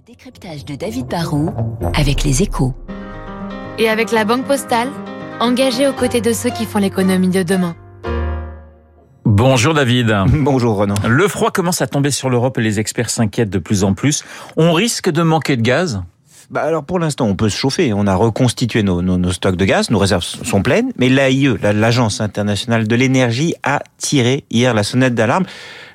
Le décryptage de David Barrault avec les échos. Et avec la Banque Postale, engagée aux côtés de ceux qui font l'économie de demain. Bonjour David. Bonjour Renan. Le froid commence à tomber sur l'Europe et les experts s'inquiètent de plus en plus. On risque de manquer de gaz? Bah alors pour l'instant, on peut se chauffer. On a reconstitué nos, nos, nos, stocks de gaz, nos réserves sont pleines, mais l'AIE, l'Agence internationale de l'énergie, a tiré hier la sonnette d'alarme.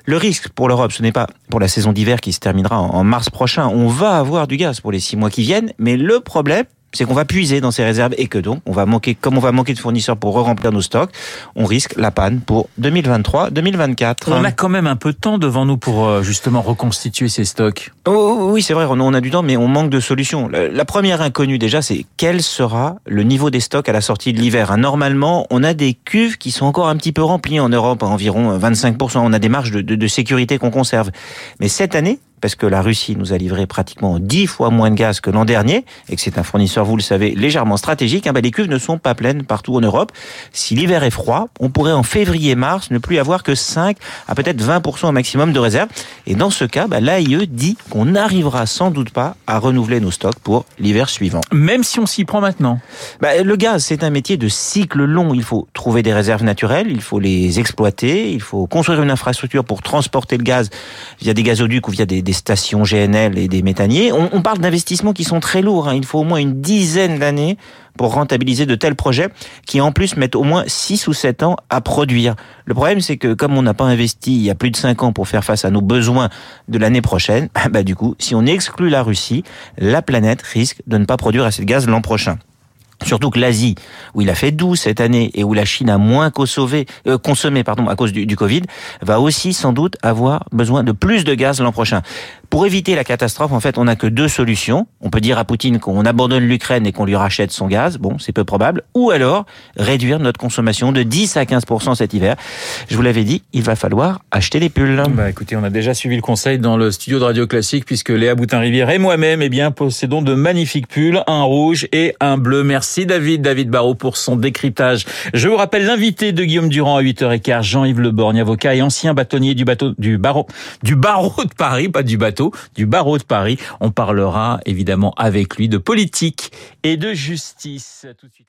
Le risque pour l'Europe, ce n'est pas pour la saison d'hiver qui se terminera en mars prochain. On va avoir du gaz pour les six mois qui viennent, mais le problème, c'est qu'on va puiser dans ces réserves et que donc on va manquer, comme on va manquer de fournisseurs pour remplir nos stocks, on risque la panne pour 2023-2024. On a quand même un peu de temps devant nous pour euh, justement reconstituer ces stocks. Oh, oui, c'est vrai, on a du temps, mais on manque de solutions. La première inconnue déjà, c'est quel sera le niveau des stocks à la sortie de l'hiver. Hein, normalement, on a des cuves qui sont encore un petit peu remplies en Europe, à environ 25%. On a des marges de, de, de sécurité qu'on conserve. Mais cette année, parce que la Russie nous a livré pratiquement 10 fois moins de gaz que l'an dernier, et que c'est un fournisseur, vous le savez, légèrement stratégique, hein, ben les cuves ne sont pas pleines partout en Europe. Si l'hiver est froid, on pourrait en février-mars ne plus avoir que 5 à peut-être 20% au maximum de réserve. Et dans ce cas, ben, l'AIE dit qu'on n'arrivera sans doute pas à renouveler nos stocks pour l'hiver suivant. Même si on s'y prend maintenant ben, Le gaz, c'est un métier de cycle long. Il faut trouver des réserves naturelles, il faut les exploiter, il faut construire une infrastructure pour transporter le gaz via des gazoducs ou via des des stations GNL et des méthaniers. On, parle d'investissements qui sont très lourds. Hein. Il faut au moins une dizaine d'années pour rentabiliser de tels projets qui en plus mettent au moins 6 ou 7 ans à produire. Le problème c'est que comme on n'a pas investi il y a plus de 5 ans pour faire face à nos besoins de l'année prochaine, bah du coup, si on exclut la Russie, la planète risque de ne pas produire assez de gaz l'an prochain. Surtout que l'Asie, où il a fait doux cette année et où la Chine a moins consommé, euh, consommé pardon, à cause du Covid, va aussi sans doute avoir besoin de plus de gaz l'an prochain. Pour éviter la catastrophe, en fait, on n'a que deux solutions. On peut dire à Poutine qu'on abandonne l'Ukraine et qu'on lui rachète son gaz. Bon, c'est peu probable. Ou alors réduire notre consommation de 10 à 15% cet hiver. Je vous l'avais dit, il va falloir acheter des pulls. Bah, écoutez, on a déjà suivi le conseil dans le studio de Radio Classique puisque Léa Boutin-Rivière et moi-même, eh bien, possédons de magnifiques pulls, un rouge et un bleu. Merci David, David Barrault pour son décryptage. Je vous rappelle l'invité de Guillaume Durand à 8h15, Jean-Yves Leborgne, avocat et ancien bâtonnier du bateau, du barreau, du barreau de Paris, pas du bateau du barreau de Paris. On parlera évidemment avec lui de politique et de justice. Tout de suite.